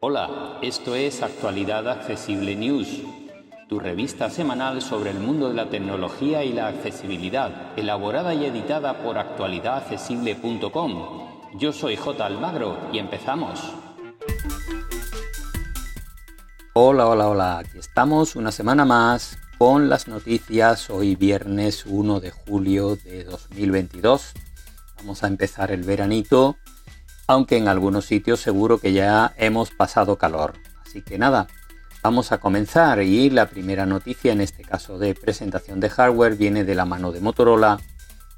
Hola, esto es Actualidad Accesible News, tu revista semanal sobre el mundo de la tecnología y la accesibilidad, elaborada y editada por actualidadaccesible.com. Yo soy J. Almagro y empezamos. Hola, hola, hola, aquí estamos una semana más con las noticias hoy viernes 1 de julio de 2022. Vamos a empezar el veranito, aunque en algunos sitios seguro que ya hemos pasado calor. Así que nada, vamos a comenzar y la primera noticia en este caso de presentación de hardware viene de la mano de Motorola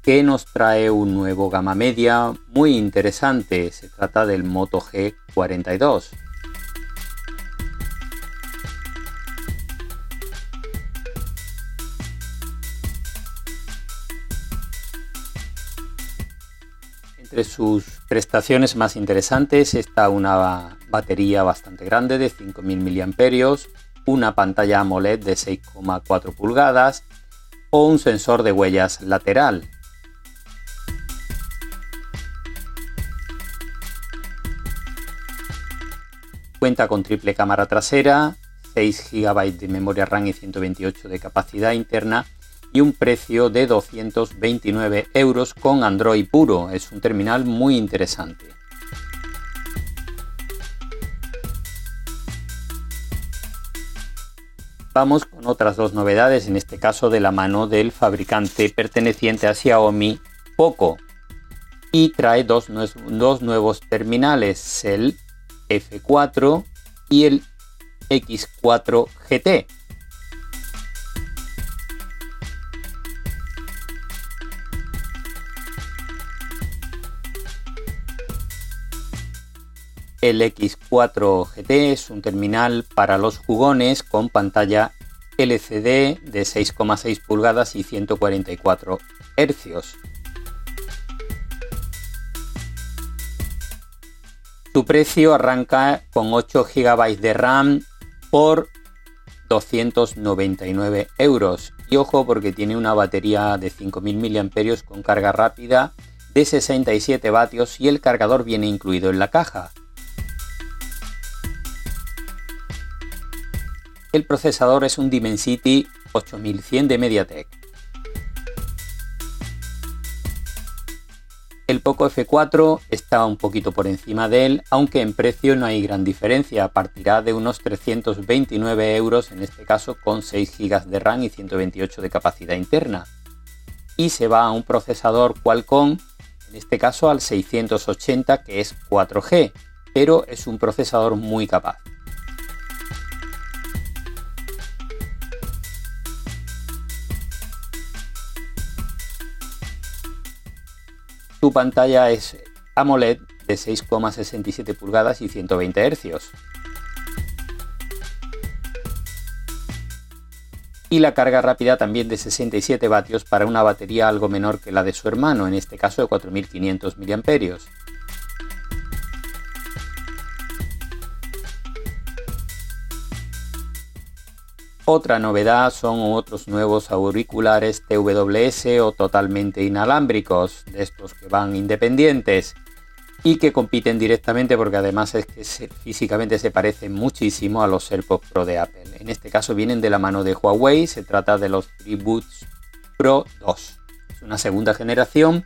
que nos trae un nuevo gama media muy interesante. Se trata del Moto G42 Entre sus prestaciones más interesantes está una batería bastante grande de 5.000 mAh, una pantalla AMOLED de 6,4 pulgadas o un sensor de huellas lateral. Cuenta con triple cámara trasera, 6 GB de memoria RAM y 128 de capacidad interna y un precio de 229 euros con Android puro. Es un terminal muy interesante. Vamos con otras dos novedades, en este caso de la mano del fabricante perteneciente a Xiaomi Poco. Y trae dos, dos nuevos terminales, el F4 y el X4 GT. El X4 GT es un terminal para los jugones con pantalla LCD de 6,6 pulgadas y 144 Hz. Su precio arranca con 8 GB de RAM por 299 euros. Y ojo porque tiene una batería de 5000 mAh con carga rápida de 67 vatios y el cargador viene incluido en la caja. El procesador es un Dimensity 8100 de MediaTek. El Poco F4 está un poquito por encima de él, aunque en precio no hay gran diferencia, partirá de unos 329 euros, en este caso con 6 GB de RAM y 128 de capacidad interna. Y se va a un procesador Qualcomm, en este caso al 680 que es 4G, pero es un procesador muy capaz. Su pantalla es AMOLED de 6,67 pulgadas y 120 Hz. Y la carga rápida también de 67 vatios para una batería algo menor que la de su hermano, en este caso de 4500 mAh. Otra novedad son otros nuevos auriculares TWS o totalmente inalámbricos, de estos que van independientes y que compiten directamente porque además es que físicamente se parecen muchísimo a los AirPods Pro de Apple. En este caso vienen de la mano de Huawei, se trata de los FreeBuds Pro 2. Es una segunda generación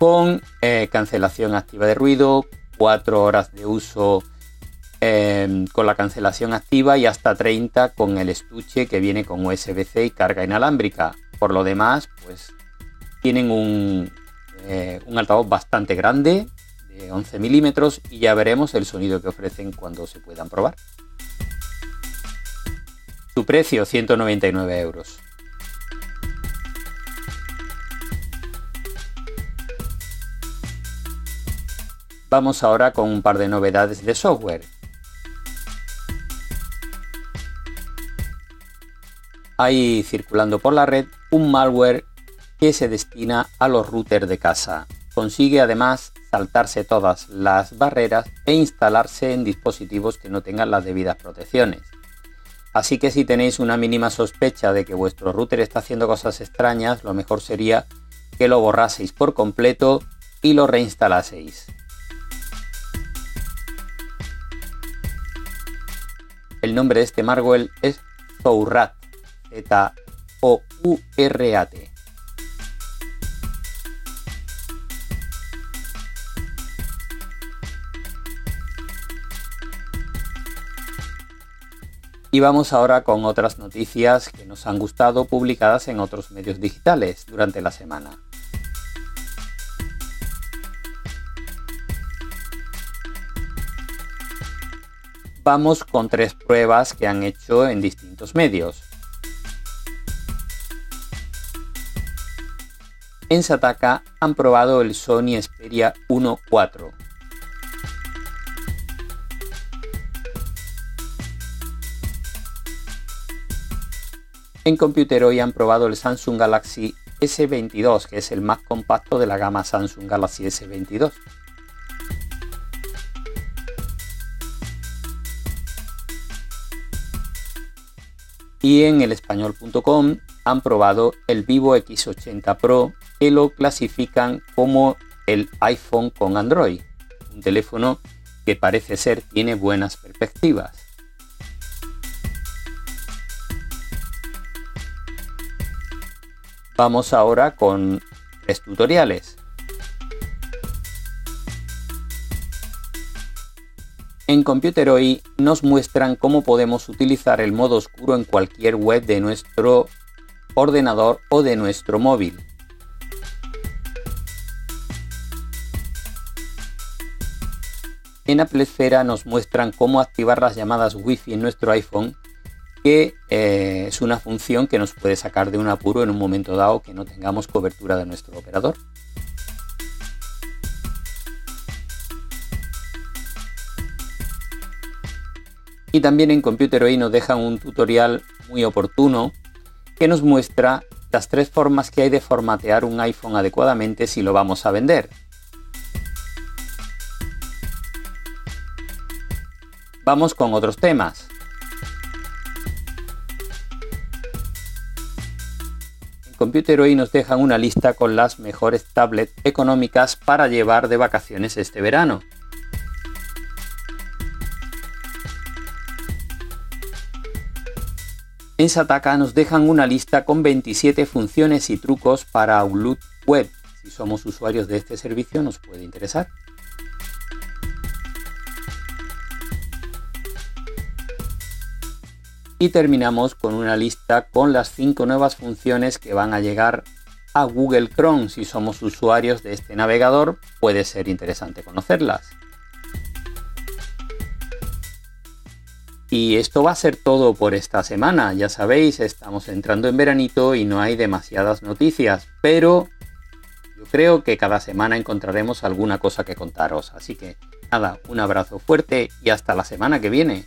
con eh, cancelación activa de ruido, 4 horas de uso Em, con la cancelación activa y hasta 30 con el estuche que viene con USB-C y carga inalámbrica. Por lo demás, pues tienen un, eh, un altavoz bastante grande, de 11 milímetros, y ya veremos el sonido que ofrecen cuando se puedan probar. Su precio, 199 euros. Vamos ahora con un par de novedades de software. Hay circulando por la red un malware que se destina a los routers de casa. Consigue además saltarse todas las barreras e instalarse en dispositivos que no tengan las debidas protecciones. Así que si tenéis una mínima sospecha de que vuestro router está haciendo cosas extrañas, lo mejor sería que lo borraseis por completo y lo reinstalaseis. El nombre de este Marwell es Zourat, Z-O-U-R-A-T. Y vamos ahora con otras noticias que nos han gustado publicadas en otros medios digitales durante la semana. Vamos con tres pruebas que han hecho en distintos medios. En Sataka han probado el Sony Xperia 1.4 En Computer hoy han probado el Samsung Galaxy S22, que es el más compacto de la gama Samsung Galaxy S22. Y en el español.com han probado el Vivo X80 Pro, que lo clasifican como el iPhone con Android, un teléfono que parece ser tiene buenas perspectivas. Vamos ahora con tres tutoriales. En Computer hoy nos muestran cómo podemos utilizar el modo oscuro en cualquier web de nuestro ordenador o de nuestro móvil. En Apple Esfera nos muestran cómo activar las llamadas Wi-Fi en nuestro iPhone que eh, es una función que nos puede sacar de un apuro en un momento dado que no tengamos cobertura de nuestro operador. Y también en Computer hoy nos dejan un tutorial muy oportuno que nos muestra las tres formas que hay de formatear un iPhone adecuadamente si lo vamos a vender. Vamos con otros temas. Computer hoy nos dejan una lista con las mejores tablets económicas para llevar de vacaciones este verano. En Sataka nos dejan una lista con 27 funciones y trucos para Outlook Web. Si somos usuarios de este servicio nos puede interesar. Y terminamos con una lista con las 5 nuevas funciones que van a llegar a Google Chrome. Si somos usuarios de este navegador, puede ser interesante conocerlas. Y esto va a ser todo por esta semana. Ya sabéis, estamos entrando en veranito y no hay demasiadas noticias, pero yo creo que cada semana encontraremos alguna cosa que contaros. Así que nada, un abrazo fuerte y hasta la semana que viene.